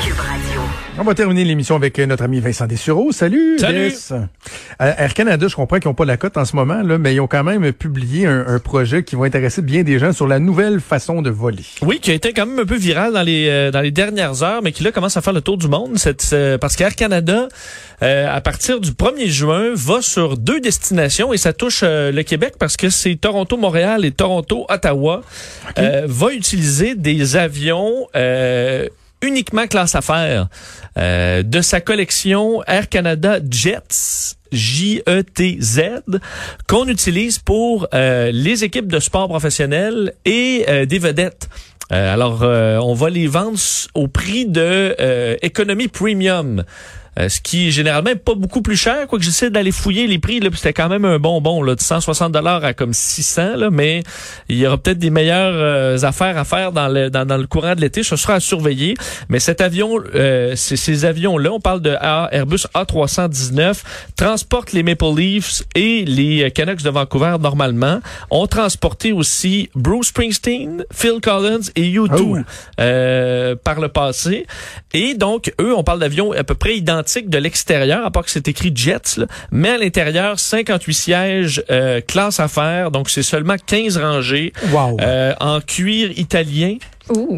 Cube Radio. On va terminer l'émission avec euh, notre ami Vincent Dessureau. Salut, Salut. Euh, Air Canada, je comprends qu'ils n'ont pas la cote en ce moment, là, mais ils ont quand même publié un, un projet qui va intéresser bien des gens sur la nouvelle façon de voler. Oui, qui a été quand même un peu viral dans les euh, dans les dernières heures, mais qui là commence à faire le tour du monde. Cette, euh, parce qu'Air Canada, euh, à partir du 1er juin, va sur deux destinations et ça touche euh, le Québec parce que c'est Toronto-Montréal et Toronto-Ottawa. euh, va utiliser des avions euh, uniquement classe affaires euh, de sa collection Air Canada Jets. J-E-T-Z, qu'on utilise pour euh, les équipes de sport professionnels et euh, des vedettes. Alors, on va les vendre au prix de économie premium. Euh, ce qui généralement est pas beaucoup plus cher, quoique j'essaie d'aller fouiller les prix, là, c'était quand même un bonbon, là, de 160 dollars à comme 600, là, mais il y aura peut-être des meilleures euh, affaires à faire dans le, dans, dans le courant de l'été, ce sera à surveiller. Mais cet avion, euh, ces avions-là, on parle de A- Airbus A319, transportent les Maple Leafs et les euh, Canucks de Vancouver normalement, ont transporté aussi Bruce Springsteen, Phil Collins et U2 Ah ouais. euh, par le passé. Et donc, eux, on parle d'avions à peu près identiques de l'extérieur, à part que c'est écrit Jets, là. mais à l'intérieur, 58 sièges euh, classe affaires, donc c'est seulement 15 rangées Wow. euh, en cuir italien.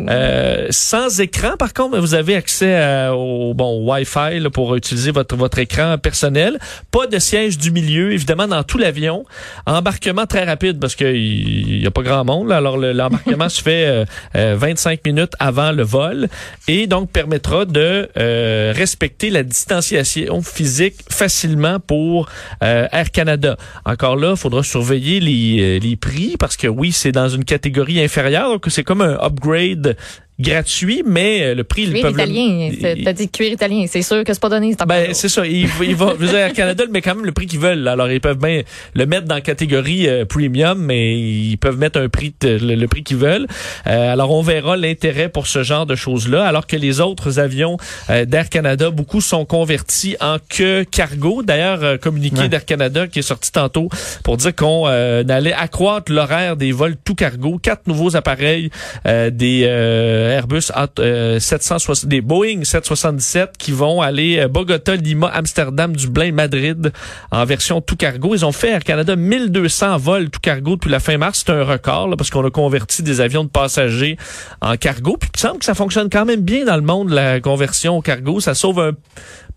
Euh, sans écran, par contre, vous avez accès à- au bon Wi-Fi là, pour utiliser votre votre écran personnel. Pas de siège du milieu, évidemment, dans tout l'avion. Embarquement très rapide parce qu'il y a pas grand monde. là. Alors le- l'embarquement se fait euh, euh, 25 minutes avant le vol et donc permettra de euh, respecter la distanciation physique facilement pour euh, Air Canada. Encore là, il faudra surveiller les, euh, les prix parce que oui, c'est dans une catégorie inférieure, donc c'est comme un upgrade trade gratuit, mais euh, le prix, ils Cuir peuvent le- italien. c'est- ils- T'as dit cuir italien. C'est sûr que c'est pas donné. c'est ben, c'est ça. Il, il va, dire, Air Canada le met quand même le prix qu'ils veulent. Alors, ils peuvent bien le mettre dans la catégorie euh, premium, mais ils peuvent mettre un prix, de- le, le prix qu'ils veulent. Euh, alors, on verra l'intérêt pour ce genre de choses-là. Alors que les autres avions euh, d'Air Canada, beaucoup sont convertis en que cargo. D'ailleurs, euh, communiqué Ouais. d'Air Canada qui est sorti tantôt pour dire qu'on euh, allait accroître l'horaire des vols tout cargo. Quatre nouveaux appareils euh, des euh, Airbus euh, 760, des Boeing 777 qui vont aller euh, Bogota, Lima, Amsterdam, Dublin, Madrid en version tout cargo. Ils ont fait Air Canada 1200 vols tout cargo depuis la fin mars. C'est un record parce qu'on a converti des avions de passagers en cargo. Puis il semble que ça fonctionne quand même bien dans le monde la conversion au cargo. Ça sauve un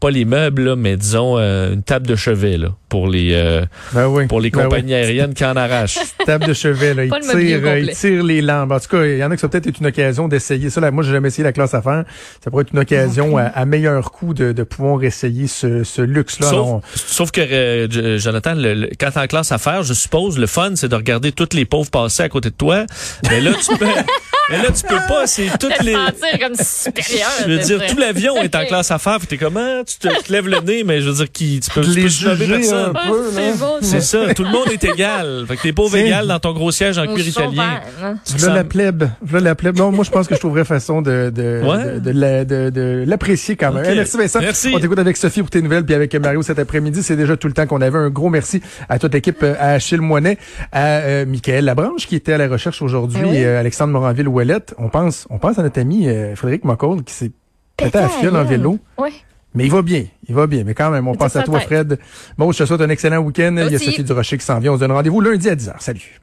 pas les meubles, là, mais disons euh, une table de chevet là, pour les euh, Ben oui. pour les Ben oui. compagnies aériennes qui en arrachent. Table de chevet, là. Il Pas le mobilier tire, euh, il complet. tire les lampes. En tout cas, il y en a qui ça peut-être être une occasion d'essayer ça. Là, moi, j'ai jamais essayé la classe affaires. Ça pourrait être une occasion à, à meilleur coût de, de pouvoir essayer ce, ce luxe-là. Non, Sauf, sauf que, euh, Jonathan, le, le- quand t'es en classe à faire, je suppose, le fun, c'est de regarder toutes les pauvres passer à côté de toi. Mais là, tu peux, mais là, tu peux pas. C'est toutes Te les. sentir comme supérieur. Je veux dire, tout l'avion est en classe à faire. Puis t'es comment? Tu te, tu te lèves le nez, mais je veux dire, qui, tu peux, tu les peux juger personne. un peu, là. c'est bon, C'est ça. Tout le monde est égal. Fait que t'es pauvre égal dans ton gros siège en cuir italien. hein. Tu te Là, la plèbe. Là, la plèbe. Non, moi, je pense que je trouverais façon de, de, Ouais. de, de la- de- de l'apprécier quand même. Ok. Eh, merci, Vincent. Merci. On t'écoute avec Sophie pour tes nouvelles, puis avec Mario cet après-midi. C'est déjà tout le temps qu'on avait. Un gros merci à toute l'équipe, euh, à Achille Moinet, à euh, Michael Labranche, qui était à la recherche aujourd'hui, Eh oui. et euh, Alexandre Moranville-Ouellette. On pense, on pense à notre ami euh, Frédéric McCall, qui s'est pété à fiole en vélo. Oui. Mais il va bien, il va bien. Mais quand même, on pense à toi. Fred. Bon, je te souhaite un excellent week-end. Il y a. Sophie Durocher qui s'en vient. On se donne rendez-vous lundi à 10h. Salut.